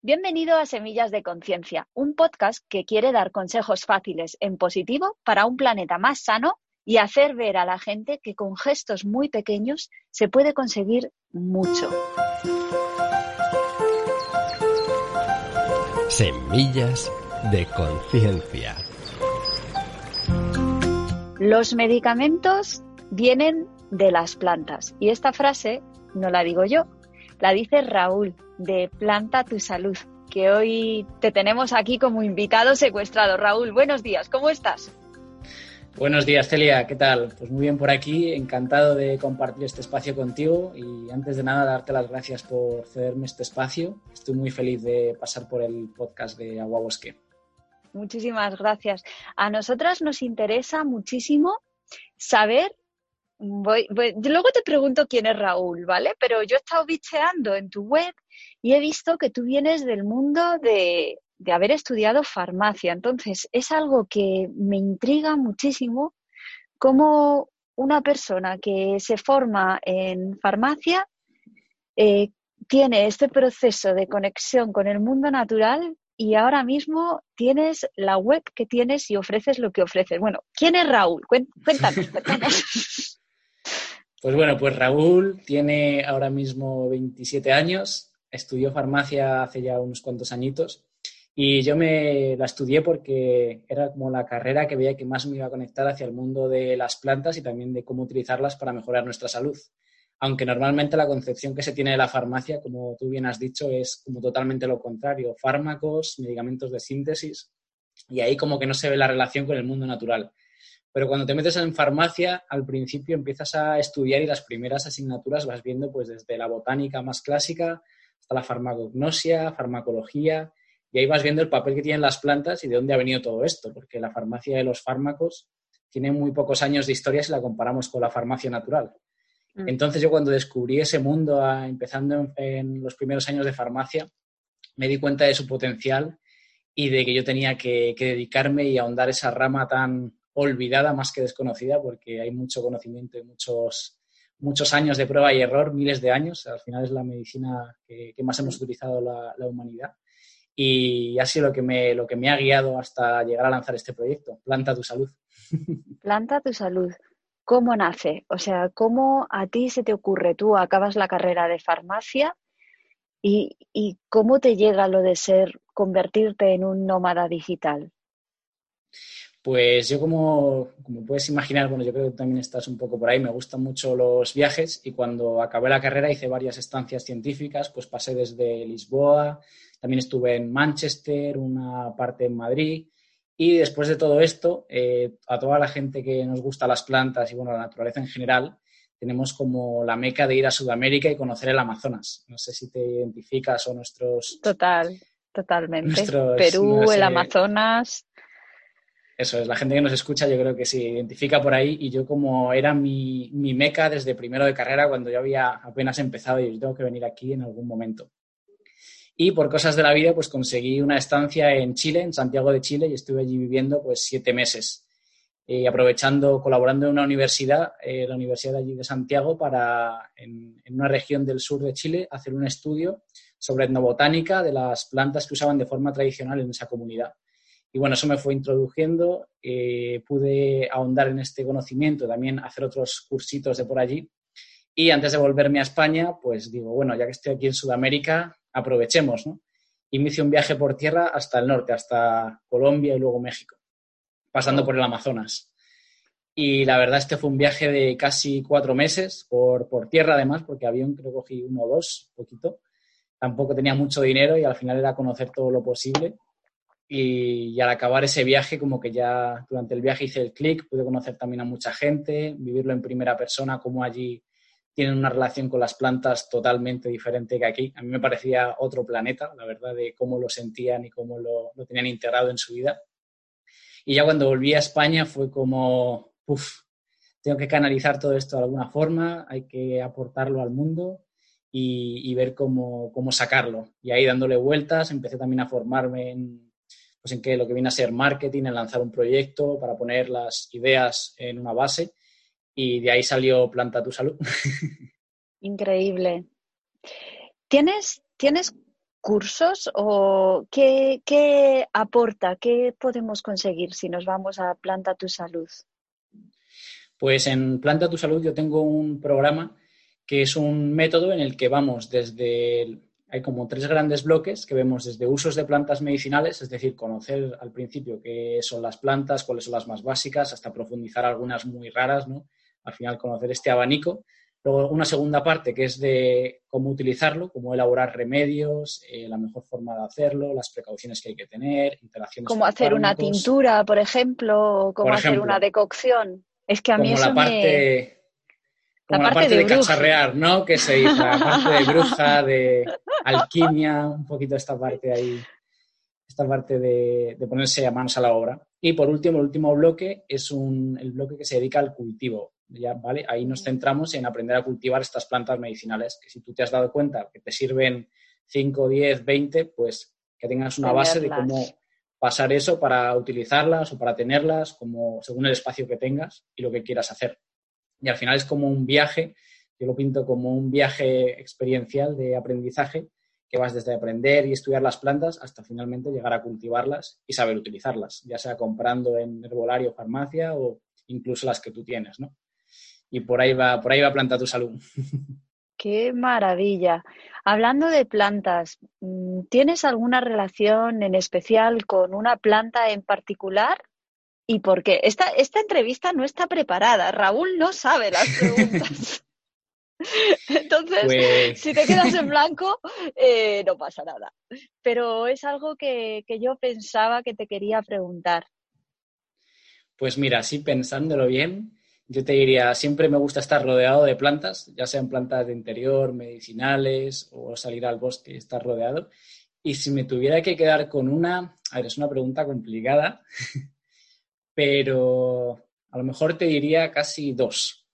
Bienvenido a Semillas de Conciencia, un podcast que quiere dar consejos fáciles en positivo para un planeta más sano y hacer ver a la gente que con gestos muy pequeños se puede conseguir mucho. Semillas de Conciencia. Los medicamentos vienen de las plantas y esta frase no la digo yo, la dice Raúl de Planta tu Salud, que hoy te tenemos aquí como invitado secuestrado. Raúl, buenos días, ¿cómo estás? Buenos días, Celia, ¿qué tal? Pues muy bien por aquí, encantado de compartir este espacio contigo y antes de nada darte las gracias por cederme este espacio. Estoy muy feliz de pasar por el podcast de Agua Bosque. Muchísimas gracias. A nosotras nos interesa muchísimo saber Voy, luego te pregunto quién es Raúl, ¿vale? Pero yo he estado bicheando en tu web y he visto que tú vienes del mundo de, de haber estudiado farmacia. Entonces, es algo que me intriga muchísimo cómo una persona que se forma en farmacia eh, tiene este proceso de conexión con el mundo natural y ahora mismo tienes la web que tienes y ofreces lo que ofreces. Bueno, ¿quién es Raúl? Cuéntanos, cuéntanos. Pues bueno, pues Raúl tiene ahora mismo 27 años, estudió farmacia hace ya unos cuantos añitos y yo me la estudié porque era como la carrera que veía que más me iba a conectar hacia el mundo de las plantas y también de cómo utilizarlas para mejorar nuestra salud. Aunque normalmente la concepción que se tiene de la farmacia, como tú bien has dicho, es como totalmente lo contrario, fármacos, medicamentos de síntesis y ahí como que no se ve la relación con el mundo natural. Pero cuando te metes en farmacia, al principio empiezas a estudiar y las primeras asignaturas vas viendo pues desde la botánica más clásica hasta la farmacognosia, farmacología, y ahí vas viendo el papel que tienen las plantas y de dónde ha venido todo esto, porque la farmacia de los fármacos tiene muy pocos años de historia si la comparamos con la farmacia natural. Mm. Entonces yo cuando descubrí ese mundo, empezando en, los primeros años de farmacia, me di cuenta de su potencial y de que yo tenía que, que dedicarme y ahondar esa rama tan, olvidada más que desconocida porque hay mucho conocimiento y muchos, muchos años de prueba y error, miles de años. Al final es la medicina que, más hemos utilizado la, humanidad. Y ha sido lo que, me, lo que me ha guiado hasta llegar a lanzar este proyecto, Planta tu Salud. Planta tu Salud. ¿Cómo nace? O sea, ¿cómo a ti se te ocurre? Tú acabas la carrera de farmacia y, y cómo te llega lo de ser, convertirte en un nómada digital. Pues yo como, puedes imaginar, bueno, yo creo que también estás un poco por ahí, me gustan mucho los viajes y cuando acabé la carrera hice varias estancias científicas, pues pasé desde Lisboa, también estuve en Manchester, una parte en Madrid y después de todo esto, eh, a toda la gente que nos gusta las plantas y bueno, la naturaleza en general, tenemos como la meca de ir a Sudamérica y conocer el Amazonas. No sé si te identificas o nuestros... Total, totalmente. Perú, el Amazonas eso es, la gente que nos escucha yo creo que se identifica por ahí y yo como era mi, meca desde primero de carrera cuando yo había apenas empezado y yo tengo que venir aquí en algún momento. Y por cosas de la vida pues conseguí una estancia en Chile, en Santiago de Chile y estuve allí viviendo pues siete meses. Y aprovechando, colaborando en una universidad, eh, la Universidad de allí de Santiago, para en, en una región del sur de Chile hacer un estudio sobre etnobotánica de las plantas que usaban de forma tradicional en esa comunidad. Y bueno, eso me fue introduciendo, eh, pude ahondar en este conocimiento, también hacer otros cursitos de por allí. Y antes de volverme a España, pues digo, bueno, ya que estoy aquí en Sudamérica, aprovechemos, ¿no? Y me hice un viaje por tierra hasta el norte, hasta Colombia y luego México, pasando por el Amazonas. Y la verdad, este fue un viaje de casi cuatro meses por, por tierra, además, porque avión creo cogí uno o dos, poquito. Tampoco tenía mucho dinero y al final era conocer todo lo posible y, al acabar ese viaje, como que ya durante el viaje hice el clic, pude conocer también a mucha gente, vivirlo en primera persona, como allí tienen una relación con las plantas totalmente diferente que aquí. A mí me parecía otro planeta, la verdad, de cómo lo sentían y cómo lo, lo tenían integrado en su vida. Y ya cuando volví a España fue como, uff, tengo que canalizar todo esto de alguna forma, hay que aportarlo al mundo y, y ver cómo, cómo sacarlo. Y ahí dándole vueltas, empecé también a formarme en pues en que lo que viene a ser marketing, en lanzar un proyecto para poner las ideas en una base y de ahí salió Planta tu Salud. Increíble. ¿Tienes, ¿Tienes cursos o qué, qué aporta, qué podemos conseguir si nos vamos a Planta Tu Salud? Pues en Planta Tu Salud yo tengo un programa que es un método en el que vamos desde, hay como tres grandes bloques que vemos desde usos de plantas medicinales, es decir, conocer al principio qué son las plantas, cuáles son las más básicas, hasta profundizar algunas muy raras, ¿no? Al final conocer este abanico. Luego una segunda parte que es de cómo utilizarlo, cómo elaborar remedios, eh, la mejor forma de hacerlo, las precauciones que hay que tener, interacciones. Cómo hacer una tintura, por ejemplo, o cómo hacer una decocción. Es que a mí eso la parte, como la, parte, de, cacharrear, ¿no? Que se dice, la parte de bruja, de alquimia, un poquito esta parte ahí, esta parte de, ponerse a manos a la obra. Y por último, el último bloque es un, el bloque que se dedica al cultivo. ¿ya? ¿Vale? Ahí nos centramos en aprender a cultivar estas plantas medicinales, que si tú te has dado cuenta que te sirven 5, 10, 20, pues que tengas una base de cómo pasar eso para utilizarlas o para tenerlas, como según el espacio que tengas y lo que quieras hacer. Y al final es como un viaje, yo lo pinto como un viaje experiencial de aprendizaje que vas desde aprender y estudiar las plantas hasta finalmente llegar a cultivarlas y saber utilizarlas, ya sea comprando en herbolario, farmacia o incluso las que tú tienes, ¿no? Y por ahí va, por ahí va Planta tu Salud. Qué maravilla. Hablando de plantas, mm, ¿tienes alguna relación en especial con una planta en particular? Y porque esta, esta entrevista no está preparada. Raúl no sabe las preguntas. Entonces, pues si te quedas en blanco, eh, no pasa nada. Pero es algo que, que, yo pensaba que te quería preguntar. Pues mira, sí, pensándolo bien, yo te diría, siempre me gusta estar rodeado de plantas, ya sean plantas de interior, medicinales o salir al bosque y estar rodeado. Y si me tuviera que quedar con una, a ver, es una pregunta complicada, pero a lo mejor te diría casi dos.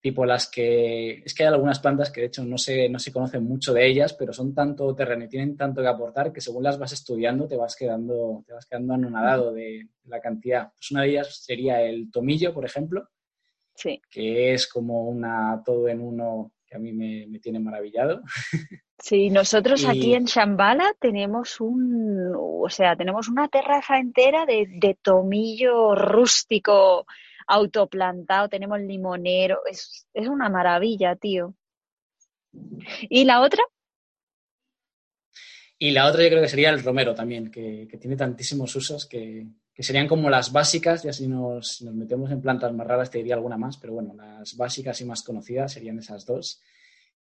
Tipo las que. Es que hay algunas plantas que de hecho no se, no se conocen mucho de ellas, pero son tanto terreno y tienen tanto que aportar que según las vas estudiando te vas quedando, te vas quedando anonadado de la cantidad. Pues una de ellas sería el tomillo, por ejemplo. Sí. Que es como una todo en uno que a mí me, me tiene maravillado. Sí, nosotros aquí en Shambhala tenemos un, o sea, tenemos una terraza entera de, tomillo rústico autoplantado, tenemos limonero, es, es una maravilla, tío. ¿Y la otra? Y la otra yo creo que sería el romero también, que, tiene tantísimos usos que, serían como las básicas, ya si nos, nos metemos en plantas más raras te diría alguna más, pero bueno, las básicas y más conocidas serían esas dos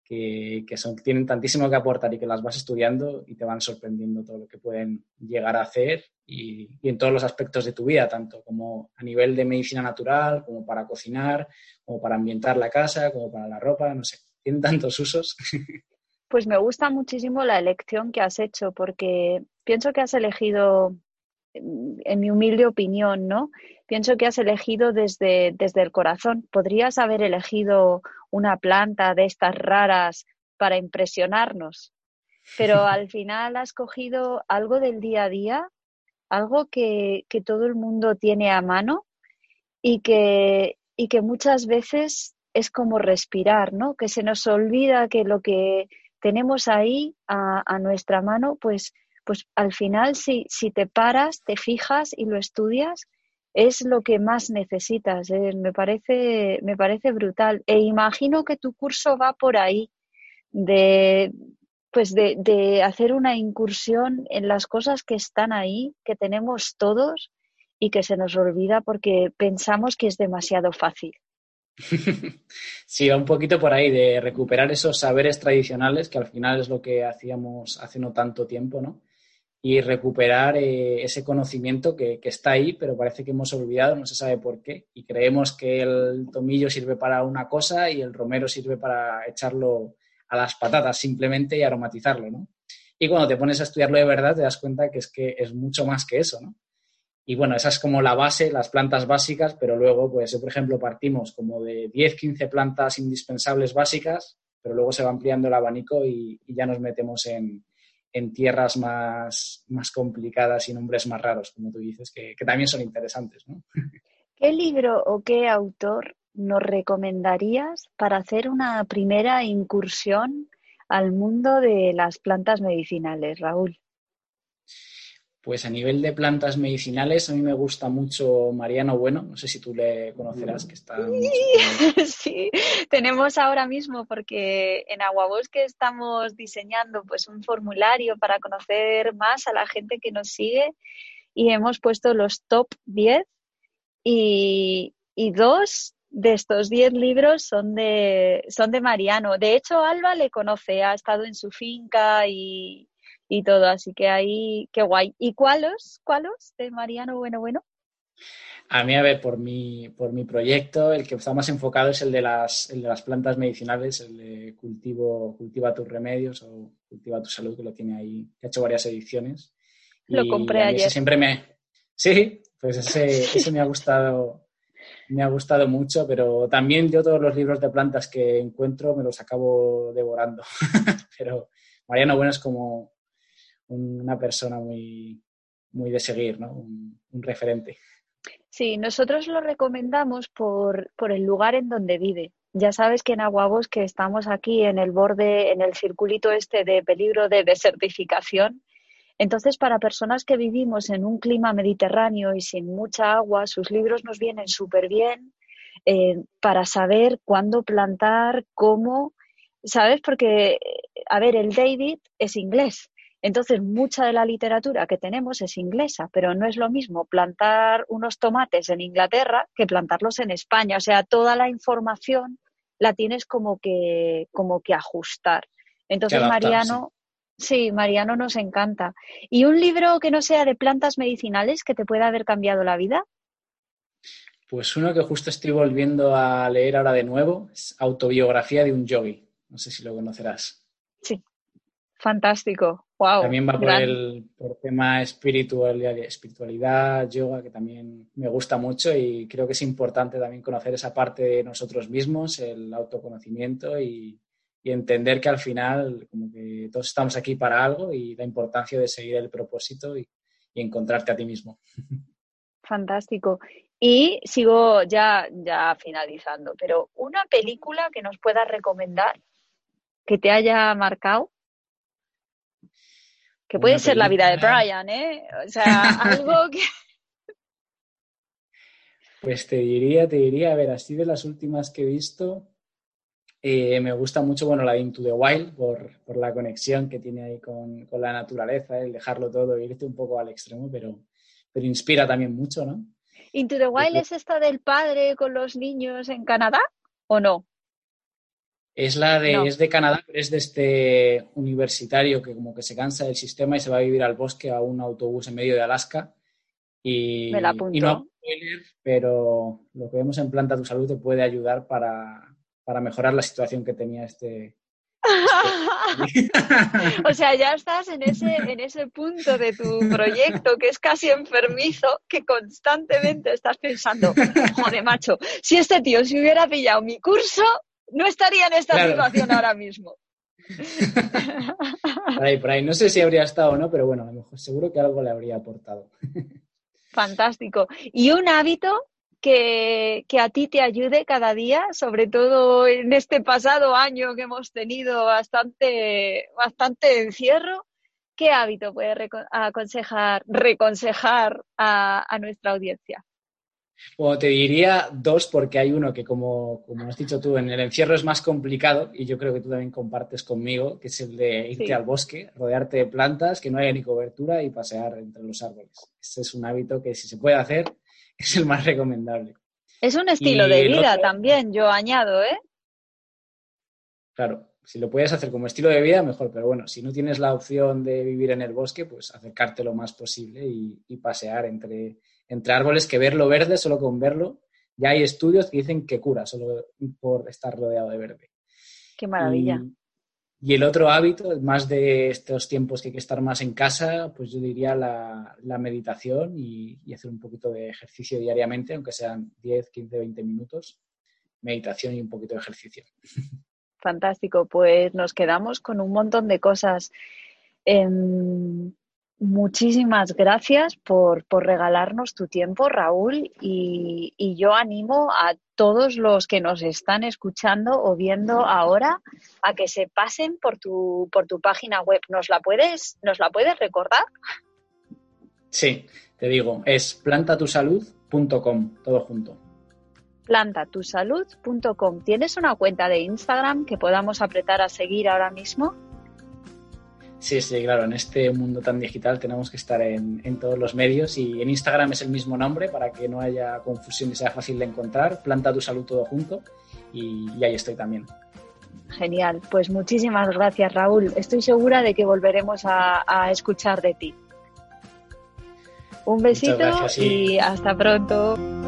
que, son, tienen tantísimo que aportar y que las vas estudiando y te van sorprendiendo todo lo que pueden llegar a hacer y, en todos los aspectos de tu vida, tanto como a nivel de medicina natural, como para cocinar, como para ambientar la casa, como para la ropa, no sé, tienen tantos usos. Pues me gusta muchísimo la elección que has hecho porque pienso que has elegido, en mi humilde opinión, ¿no? Pienso que has elegido desde, desde el corazón. Podrías haber elegido una planta de estas raras para impresionarnos, pero al final has cogido algo del día a día, algo que, que todo el mundo tiene a mano y que, y que muchas veces es como respirar, ¿no? Que se nos olvida que lo que tenemos ahí a, a nuestra mano, pues, pues al final si, si te paras, te fijas y lo estudias, es lo que más necesitas. ¿eh? Me, parece, me parece brutal. E imagino que tu curso va por ahí, de, pues de, de hacer una incursión en las cosas que están ahí, que tenemos todos y que se nos olvida porque pensamos que es demasiado fácil. Sí, va un poquito por ahí de recuperar esos saberes tradicionales que al final es lo que hacíamos hace no tanto tiempo, ¿no? Y recuperar eh, ese conocimiento que, está ahí, pero parece que hemos olvidado, no se sabe por qué, y creemos que el tomillo sirve para una cosa y el romero sirve para echarlo a las patatas simplemente y aromatizarlo, ¿no? Y cuando te pones a estudiarlo de verdad te das cuenta que es que es mucho más que eso, ¿no? Y bueno, esa es como la base, las plantas básicas, pero luego, pues, por ejemplo, partimos como de 10, 15 plantas indispensables básicas, pero luego se va ampliando el abanico y ya nos metemos en, en tierras más, más complicadas y nombres más raros, como tú dices, que, también son interesantes. ¿no? ¿Qué libro o qué autor nos recomendarías para hacer una primera incursión al mundo de las plantas medicinales, Raúl? Pues a nivel de plantas medicinales, a mí me gusta mucho Mariano Bueno, no sé si tú le conocerás, que está... Sí, tenemos ahora mismo, porque en Aguabosque estamos diseñando pues un formulario para conocer más a la gente que nos sigue y hemos puesto los top 10 y, y dos de estos 10 libros son de, son de Mariano. De hecho, Alba le conoce, ha estado en su finca y, y todo, así que ahí, qué guay. ¿Y cuáles, cuáles de Mariano Bueno Bueno? A mí, a ver, por mi, por mi proyecto, el que está más enfocado es el de las, el de las plantas medicinales, el de cultivo, cultiva tus remedios o cultiva tu salud, que lo tiene ahí, que ha hecho varias ediciones. Lo compré ayer. siempre me... Sí, pues ese, ese me ha gustado, me ha gustado mucho, pero también yo todos los libros de plantas que encuentro me los acabo devorando. pero Mariano Bueno es como, una persona muy, muy de seguir, ¿no? un, referente. Sí, nosotros lo recomendamos por, por, el lugar en donde vive. Ya sabes que en Aguabos que estamos aquí en el borde, en el circulito este de peligro de desertificación. Entonces, para personas que vivimos en un clima mediterráneo y sin mucha agua, sus libros nos vienen súper bien eh, para saber cuándo plantar, cómo, ¿sabes? Porque, a ver, el David es inglés, entonces, mucha de la literatura que tenemos es inglesa, pero no es lo mismo plantar unos tomates en Inglaterra que plantarlos en España. O sea, toda la información la tienes como que, como que ajustar. Entonces, Mariano, sí. Mariano nos encanta. ¿Y un libro que no sea de plantas medicinales que te pueda haber cambiado la vida? Pues uno que justo estoy volviendo a leer ahora de nuevo es Autobiografía de un yogi. No sé si lo conocerás. Sí, fantástico. También va por el por tema espiritualidad, espiritualidad, yoga, que también me gusta mucho y creo que es importante también conocer esa parte de nosotros mismos, el autoconocimiento y, entender que al final como que todos estamos aquí para algo y la importancia de seguir el propósito y, y encontrarte a ti mismo. Fantástico. Y sigo ya, ya finalizando, pero una película que nos puedas recomendar que te haya marcado que puede ser la vida de Brian, ¿eh? O sea, algo que... Pues te diría, te diría, a ver, así de las últimas que he visto, eh, me gusta mucho, bueno, la de Into the Wild, por, por la conexión que tiene ahí con, con, la naturaleza, el dejarlo todo, irte un poco al extremo, pero, pero inspira también mucho, ¿no? ¿Into the Wild es esta del padre con los niños en Canadá o no? Es la de, es de Canadá, pero es de este universitario que como que se cansa del sistema y se va a vivir al bosque a un autobús en medio de Alaska. Y, Me la y no pero lo que vemos en Planta Tu Salud te puede ayudar para, mejorar la situación que tenía este, este o sea, ya estás en ese, en ese punto de tu proyecto que es casi enfermizo, que constantemente estás pensando, joder, macho, si este tío se hubiera pillado mi curso, no estaría en esta situación ahora mismo. por ahí, por ahí. No sé si habría estado o no, pero bueno, a lo mejor seguro que algo le habría aportado. Fantástico. ¿Y un hábito que, que, a ti te ayude cada día, sobre todo en este pasado año que hemos tenido bastante, bastante encierro? ¿Qué hábito puede aconsejar, reconsejar a nuestra audiencia? Bueno, te diría dos porque hay uno que, como, como has dicho tú, en el encierro es más complicado y yo creo que tú también compartes conmigo, que es el de irte al bosque, rodearte de plantas, que no haya ni cobertura y pasear entre los árboles. Ese es un hábito que si se puede hacer es el más recomendable. Es un estilo de vida también, yo añado, ¿eh? Claro, si lo puedes hacer como estilo de vida, mejor, pero bueno, si no tienes la opción de vivir en el bosque, pues acercarte lo más posible y pasear entre entre árboles que verlo verde, solo con verlo, ya hay estudios que dicen que cura solo por estar rodeado de verde. Qué maravilla. Y, el otro hábito, más de estos tiempos que hay que estar más en casa, pues yo diría la, meditación y, hacer un poquito de ejercicio diariamente, aunque sean 10, 15, 20 minutos, meditación y un poquito de ejercicio. Fantástico, pues nos quedamos con un montón de cosas. Em, muchísimas gracias por, regalarnos tu tiempo, Raúl, y, y, yo animo a todos los que nos están escuchando o viendo ahora a que se pasen por tu, por tu página web. ¿Nos la puedes, nos la puedes recordar? Sí, te digo, es plantatusalud.com, todo junto. Plantatusalud.com. ¿Tienes una cuenta de Instagram que podamos apretar a seguir ahora mismo? Sí, sí, claro, en este mundo tan digital tenemos que estar en, todos los medios y en Instagram es el mismo nombre para que no haya confusión y sea fácil de encontrar, Planta tu Salud todo junto y, ahí estoy también. Genial, pues muchísimas gracias Raúl, estoy segura de que volveremos a, escuchar de ti. Un besito y hasta pronto.